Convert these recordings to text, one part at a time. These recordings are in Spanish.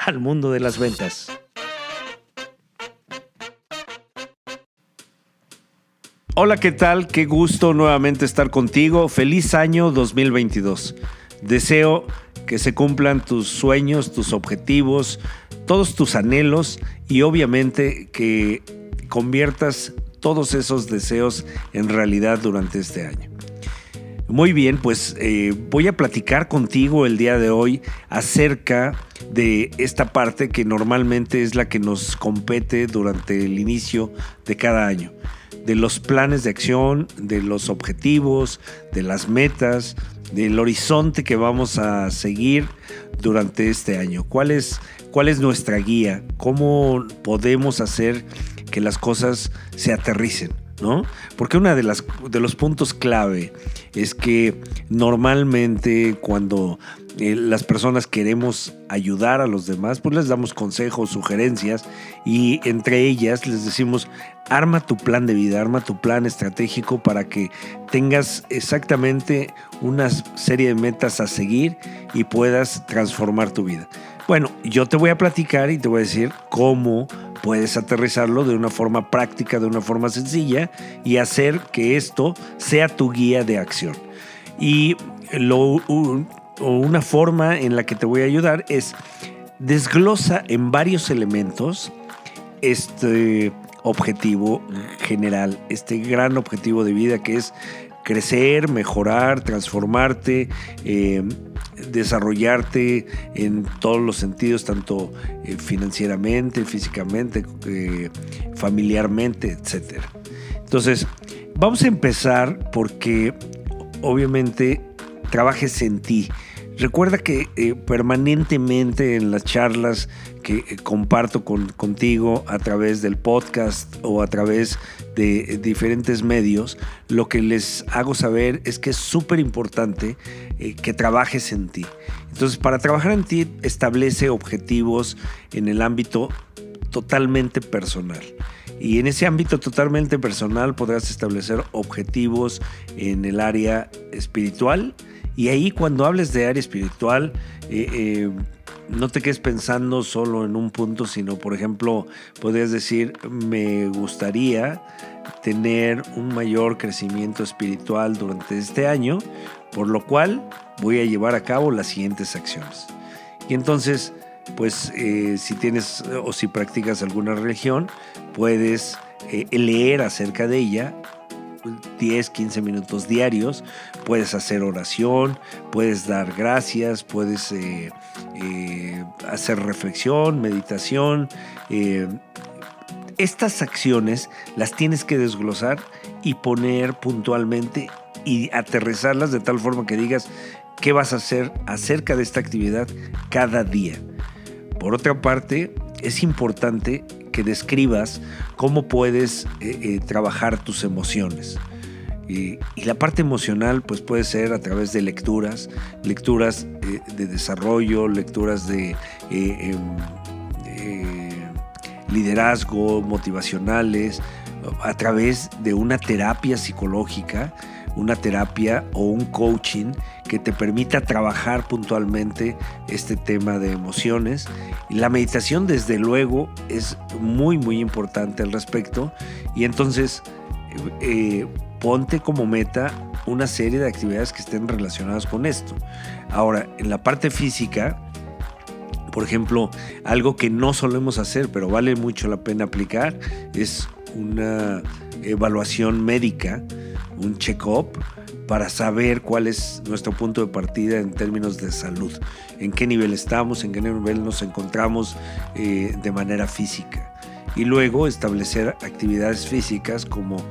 al mundo de las ventas. Hola, ¿qué tal? Qué gusto nuevamente estar contigo. Feliz año 2022. Deseo que se cumplan tus sueños, tus objetivos, todos tus anhelos y obviamente que conviertas todos esos deseos en realidad durante este año. Muy bien, pues eh, voy a platicar contigo el día de hoy acerca de esta parte que normalmente es la que nos compete durante el inicio de cada año, de los planes de acción, de los objetivos, de las metas, del horizonte que vamos a seguir durante este año. ¿Cuál es, cuál es nuestra guía? ¿Cómo podemos hacer que las cosas se aterricen? ¿no? Porque uno de, las, de los puntos clave es que normalmente cuando eh, las personas queremos ayudar a los demás, pues les damos consejos, sugerencias y entre ellas les decimos, arma tu plan de vida, arma tu plan estratégico para que tengas exactamente una serie de metas a seguir y puedas transformar tu vida. Bueno, yo te voy a platicar y te voy a decir cómo puedes aterrizarlo de una forma práctica, de una forma sencilla y hacer que esto sea tu guía de acción. Y una forma en la que te voy a ayudar es desglosa en varios elementos este objetivo general, este gran objetivo de vida que es crecer, mejorar, transformarte, eh, desarrollarte en todos los sentidos, tanto eh, financieramente, físicamente, eh, familiarmente, etc. Entonces, vamos a empezar porque obviamente trabajes en ti. Recuerda que eh, permanentemente en las charlas que eh, comparto con, contigo a través del podcast o a través de eh, diferentes medios, lo que les hago saber es que es súper importante que trabajes en ti. Entonces, para trabajar en ti, establece objetivos en el ámbito totalmente personal. Y en ese ámbito totalmente personal podrás establecer objetivos en el área espiritual, y ahí cuando hables de área espiritual, eh, eh, no te quedes pensando solo en un punto, sino por ejemplo, podrías decir, me gustaría tener un mayor crecimiento espiritual durante este año, por lo cual voy a llevar a cabo las siguientes acciones. Y entonces, pues eh, si tienes o si practicas alguna religión, puedes leer acerca de ella 10, 15 minutos diarios. Puedes hacer oración, puedes dar gracias, puedes eh, eh, hacer reflexión, meditación. Eh, estas acciones las tienes que desglosar y poner puntualmente y aterrizarlas de tal forma que digas qué vas a hacer acerca de esta actividad cada día. Por otra parte, es importante que describas cómo puedes eh, eh, trabajar tus emociones. Y, la parte emocional pues puede ser a través de lecturas, lecturas eh, de desarrollo, lecturas de em, liderazgo, motivacionales, a través de una terapia psicológica, una terapia o un coaching que te permita trabajar puntualmente este tema de emociones. La meditación, desde luego, es muy, muy importante al respecto. Y entonces, eh, ponte como meta una serie de actividades que estén relacionadas con esto. Ahora, en la parte física, por ejemplo, algo que no solemos hacer, pero vale mucho la pena aplicar, es una evaluación médica, un check-up para saber cuál es nuestro punto de partida en términos de salud, en qué nivel estamos, en qué nivel nos encontramos eh, de manera física. Y luego establecer actividades físicas como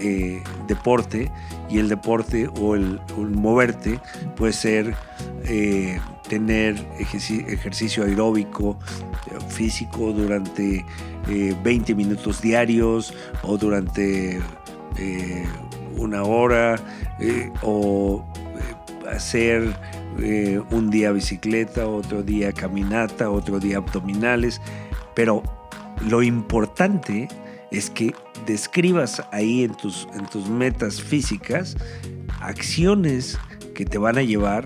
eh, deporte y el deporte o el, moverte puede ser eh, tener ejercicio aeróbico físico durante 20 minutos diarios o durante una hora eh, o eh, hacer eh, un día bicicleta, otro día caminata, otro día abdominales, pero lo importante es que describas ahí en tus, en tus metas físicas acciones que te van a llevar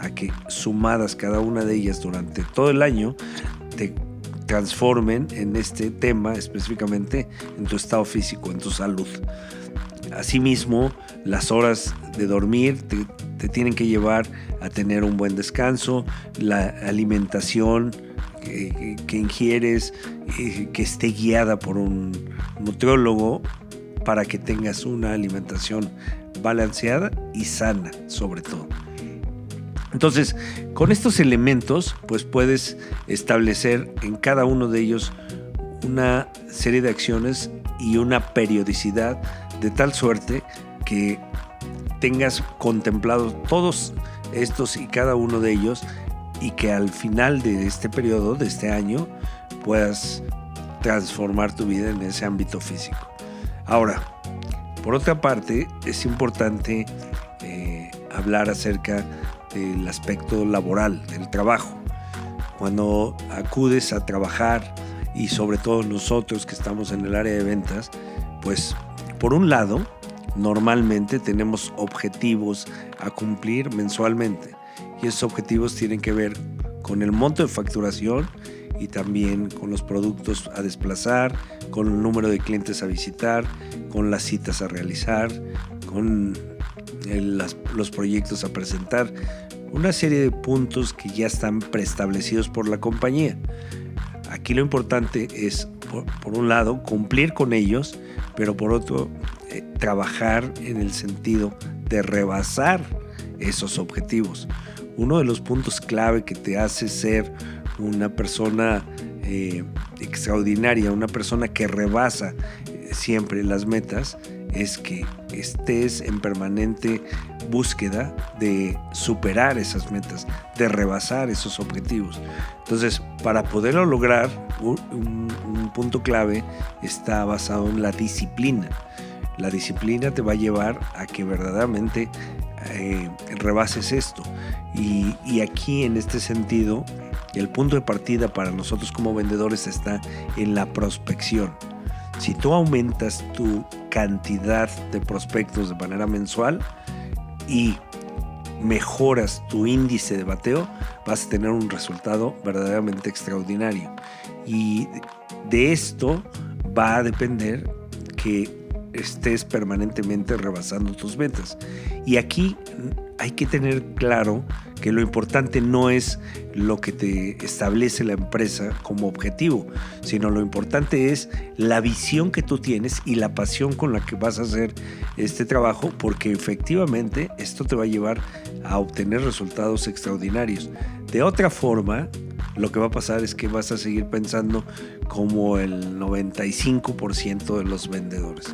a que sumadas cada una de ellas durante todo el año te transformen en este tema específicamente en tu estado físico, en tu salud. Asimismo, las horas de dormir te, tienen que llevar a tener un buen descanso, la alimentación que, ingieres, eh, que esté guiada por un nutriólogo para que tengas una alimentación balanceada y sana sobre todo. Entonces, con estos elementos, pues puedes establecer en cada uno de ellos una serie de acciones y una periodicidad de tal suerte que tengas contemplado todos estos y cada uno de ellos y que al final de este periodo, de este año, puedas transformar tu vida en ese ámbito físico. Ahora, por otra parte, es importante eh, hablar acerca del aspecto laboral, del trabajo. Cuando acudes a trabajar y sobre todo nosotros que estamos en el área de ventas, pues por un lado, normalmente tenemos objetivos a cumplir mensualmente y esos objetivos tienen que ver con el monto de facturación y también con los productos a desplazar, con el número de clientes a visitar, con las citas a realizar, con los proyectos a presentar, una serie de puntos que ya están preestablecidos por la compañía. Aquí lo importante es, por un lado, cumplir con ellos pero por otro, eh, trabajar en el sentido de rebasar esos objetivos. Uno de los puntos clave que te hace ser una persona eh, extraordinaria, una persona que rebasa eh, siempre las metas, es que estés en permanente búsqueda de superar esas metas, de rebasar esos objetivos. Entonces, para poderlo lograr, un, punto clave está basado en la disciplina. La disciplina te va a llevar a que verdaderamente eh, rebases esto. Y, y aquí, en este sentido, el punto de partida para nosotros como vendedores está en la prospección. Si tú aumentas tu cantidad de prospectos de manera mensual y mejoras tu índice de bateo, vas a tener un resultado verdaderamente extraordinario. Y de esto va a depender que estés permanentemente rebasando tus metas. Y aquí hay que tener claro que lo importante no es lo que te establece la empresa como objetivo, sino lo importante es la visión que tú tienes y la pasión con la que vas a hacer este trabajo, porque efectivamente esto te va a llevar a obtener resultados extraordinarios. De otra forma, lo que va a pasar es que vas a seguir pensando como el 95% de los vendedores.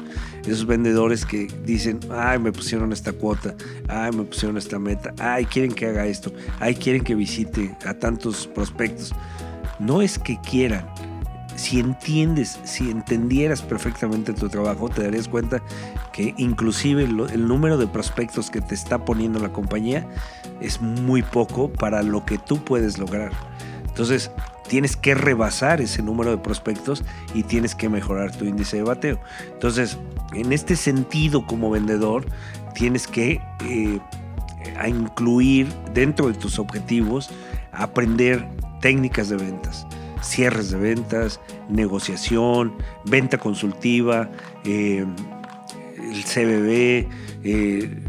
Esos vendedores que dicen, ay, me pusieron esta cuota, ay, me pusieron esta meta, ay, quieren que haga esto, ay, quieren que visite a tantos prospectos. No es que quieran. Si entiendes, si entendieras perfectamente tu trabajo, te darías cuenta que inclusive el número de prospectos que te está poniendo la compañía es muy poco para lo que tú puedes lograr. Entonces, tienes que rebasar ese número de prospectos y tienes que mejorar tu índice de bateo. Entonces, en este sentido, como vendedor, tienes que eh, incluir dentro de tus objetivos aprender técnicas de ventas, cierres de ventas, negociación, venta consultiva, eh, el CBB, eh,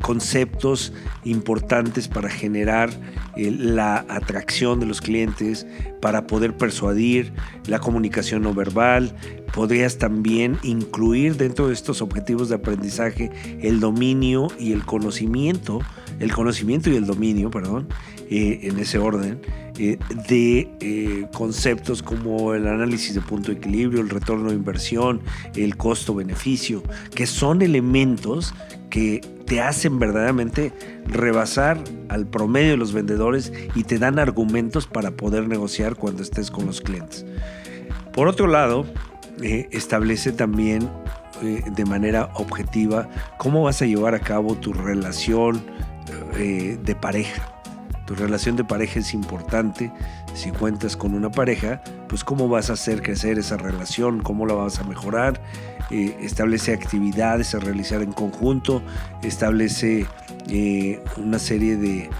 conceptos importantes para generar eh, la atracción de los clientes, para poder persuadir, la comunicación no verbal. Podrías también incluir dentro de estos objetivos de aprendizaje el dominio y el conocimiento, el conocimiento y el dominio, perdón, eh, en ese orden, eh, de conceptos como el análisis de punto de equilibrio, el retorno de inversión, el costo-beneficio, que son elementos que te hacen verdaderamente rebasar al promedio de los vendedores y te dan argumentos para poder negociar cuando estés con los clientes. Por otro lado, eh, establece también eh, de manera objetiva cómo vas a llevar a cabo tu relación eh, de pareja. Tu relación de pareja es importante. Si cuentas con una pareja, pues cómo vas a hacer crecer esa relación, cómo la vas a mejorar. Eh, establece actividades a realizar en conjunto, establece eh, una serie de,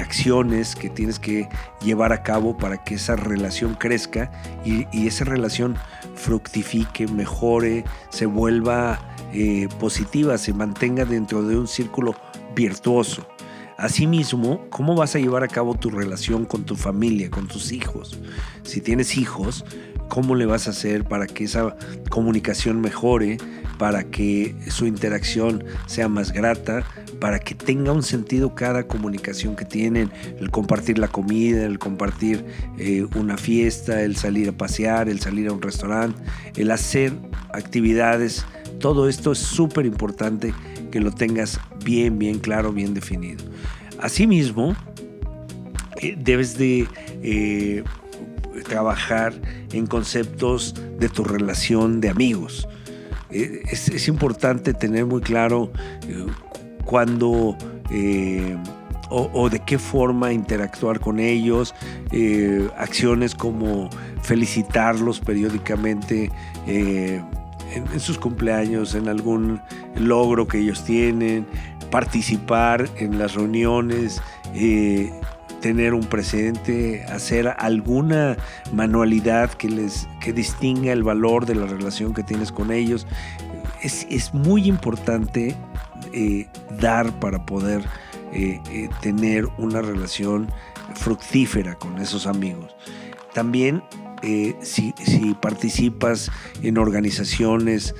acciones que tienes que llevar a cabo para que esa relación crezca y, esa relación fructifique, mejore, se vuelva eh, positiva, se mantenga dentro de un círculo virtuoso. Asimismo, ¿cómo vas a llevar a cabo tu relación con tu familia, con tus hijos? Si tienes hijos, ¿cómo le vas a hacer para que esa comunicación mejore, para que su interacción sea más grata, para que tenga un sentido cada comunicación que tienen, el compartir la comida, el compartir eh, una fiesta, el salir a pasear, el salir a un restaurante, el hacer actividades, todo esto es súper importante que lo tengas bien, bien claro, bien definido. Asimismo, eh, debes de eh, trabajar en conceptos de tu relación de amigos. Eh, es, importante tener muy claro cuándo o, de qué forma interactuar con ellos, acciones como felicitarlos periódicamente en, sus cumpleaños, en algún logro que ellos tienen, participar en las reuniones, eh, tener un presente, hacer alguna manualidad que les que distinga el valor de la relación que tienes con ellos. Es, muy importante eh, dar para poder eh, tener una relación fructífera con esos amigos. También si, si, participas en organizaciones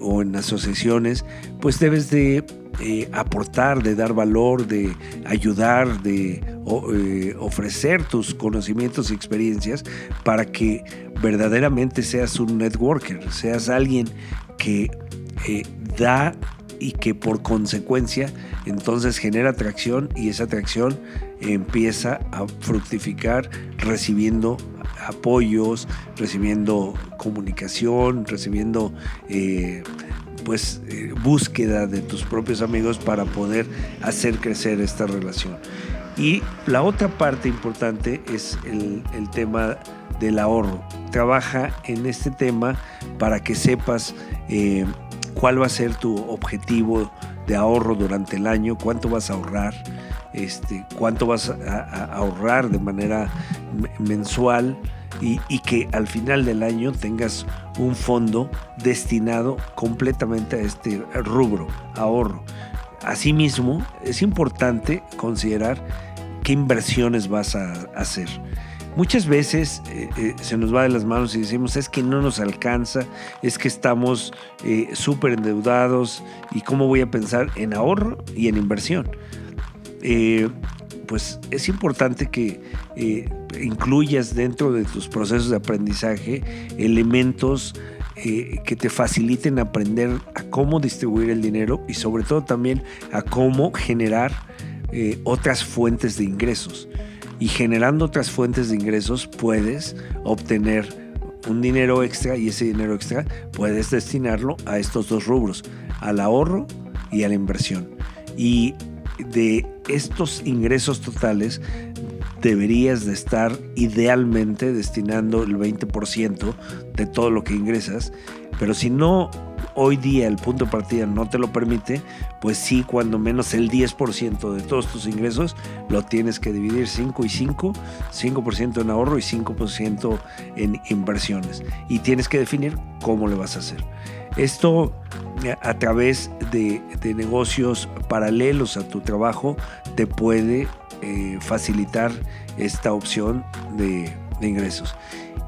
o en asociaciones, pues debes de eh, aportar, de dar valor, de ayudar, de eh, ofrecer tus conocimientos y experiencias para que verdaderamente seas un networker, seas alguien que eh, da y que por consecuencia entonces genera atracción y esa atracción empieza a fructificar recibiendo apoyos, recibiendo comunicación, recibiendo pues eh, búsqueda de tus propios amigos para poder hacer crecer esta relación. Y la otra parte importante es el, tema del ahorro. Trabaja en este tema para que sepas eh, cuál va a ser tu objetivo de ahorro durante el año, cuánto vas a ahorrar, este, cuánto vas a ahorrar de manera mensual y, que al final del año tengas un fondo destinado completamente a este rubro, ahorro. Asimismo, es importante considerar qué inversiones vas a hacer. Muchas veces eh, eh, se nos va de las manos y decimos, es que no nos alcanza, es que estamos eh, súper endeudados y cómo voy a pensar en ahorro y en inversión pues es importante que eh, incluyas dentro de tus procesos de aprendizaje elementos eh, que te faciliten aprender a cómo distribuir el dinero y sobre todo también a cómo generar eh, otras fuentes de ingresos. Y generando otras fuentes de ingresos puedes obtener un dinero extra y ese dinero extra puedes destinarlo a estos dos rubros, al ahorro y a la inversión. Y de estos ingresos totales deberías de estar idealmente destinando el 20% de todo lo que ingresas, pero si no hoy día el punto de partida no te lo permite, pues sí, cuando menos el 10% de todos tus ingresos lo tienes que dividir 5 y 5, 5% en ahorro y 5% en inversiones. Y tienes que definir cómo le vas a hacer. Esto a través de, negocios paralelos a tu trabajo te puede eh, facilitar esta opción de, de ingresos.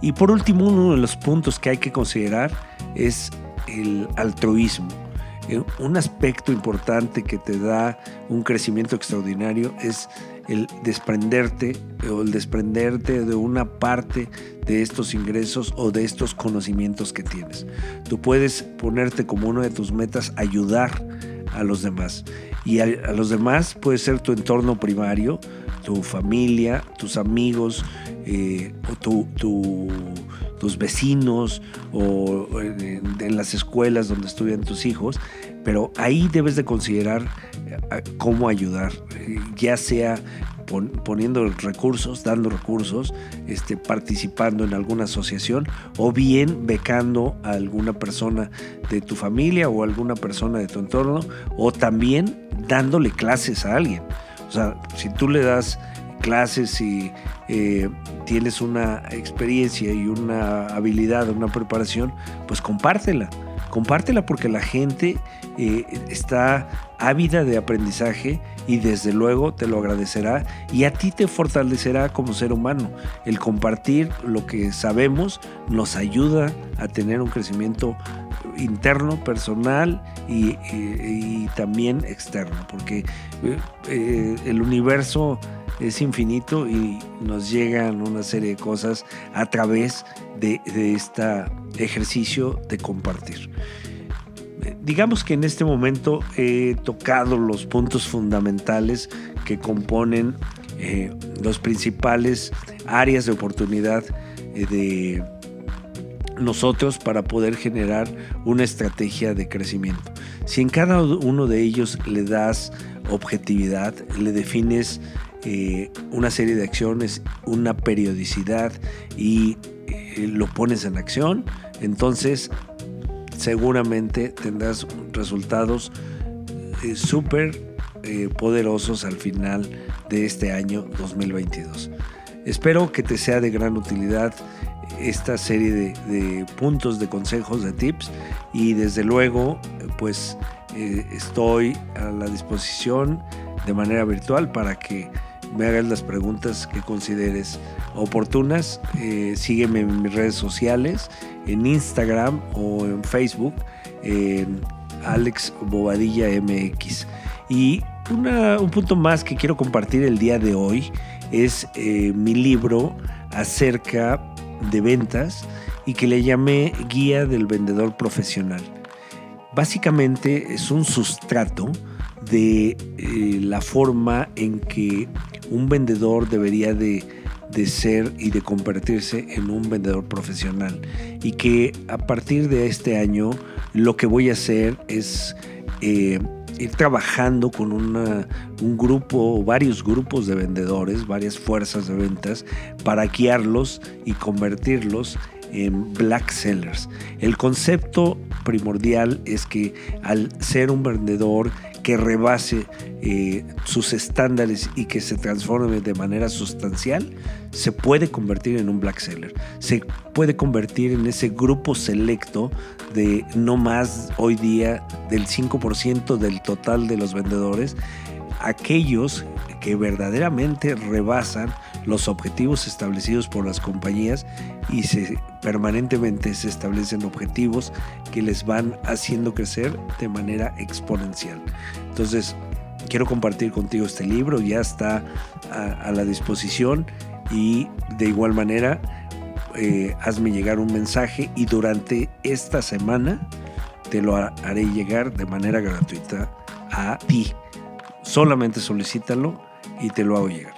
Y por último, uno de los puntos que hay que considerar es el altruismo. Eh, Un aspecto importante que te da un crecimiento extraordinario es el desprenderte o el desprenderte de una parte de estos ingresos o de estos conocimientos que tienes. Tú puedes ponerte como una de tus metas ayudar a los demás. Y a, los demás puede ser tu entorno primario, tu familia, tus amigos, eh, o tu, tu, tus vecinos o en, en, las escuelas donde estudian tus hijos, pero ahí debes de considerar eh, cómo ayudar, ya sea pon, poniendo recursos, dando recursos, este, participando en alguna asociación o bien becando a alguna persona de tu familia o alguna persona de tu entorno o también dándole clases a alguien. O sea, si tú le das clases y eh, tienes una experiencia y una habilidad, una preparación, pues compártela. Compártela porque la gente eh, está ávida de aprendizaje y desde luego te lo agradecerá y a ti te fortalecerá como ser humano. El compartir lo que sabemos nos ayuda a tener un crecimiento interno, personal y, también externo, porque eh, el universo es infinito y nos llegan una serie de cosas a través de este ejercicio de compartir. Digamos que en este momento he tocado los puntos fundamentales que componen eh, los principales áreas de oportunidad eh, de nosotros para poder generar una estrategia de crecimiento. Si en cada uno de ellos le das objetividad, le defines eh, una serie de acciones, una periodicidad y eh, lo pones en acción, entonces seguramente tendrás resultados eh, súper eh, poderosos al final de este año 2022. Espero que te sea de gran utilidad esta serie de, puntos, de consejos, de tips y desde luego pues eh, estoy a la disposición de manera virtual para que me hagas las preguntas que consideres oportunas. Eh, sígueme en mis redes sociales, en Instagram o en Facebook, en Alex Bobadilla MX. Y un punto más que quiero compartir el día de hoy es eh, mi libro acerca de ventas y que le llamé Guía del Vendedor Profesional. Básicamente es un sustrato de eh, la forma en que un vendedor debería de, de, ser y de convertirse en un vendedor profesional. Y que a partir de este año lo que voy a hacer es eh, ir trabajando con un grupo, varios grupos de vendedores, varias fuerzas de ventas, para guiarlos y convertirlos en black sellers. El concepto primordial es que al ser un vendedor que rebase eh, sus estándares y que se transforme de manera sustancial, se puede convertir en un black seller. Se puede convertir en ese grupo selecto de no más hoy día del 5% del total de los vendedores, aquellos que verdaderamente rebasan los objetivos establecidos por las compañías y se permanentemente se establecen objetivos que les van haciendo crecer de manera exponencial. Entonces, quiero compartir contigo este libro, ya está a, la disposición y de igual manera eh, hazme llegar un mensaje y durante esta semana te lo haré llegar de manera gratuita a ti. Solamente solicítalo y te lo hago llegar.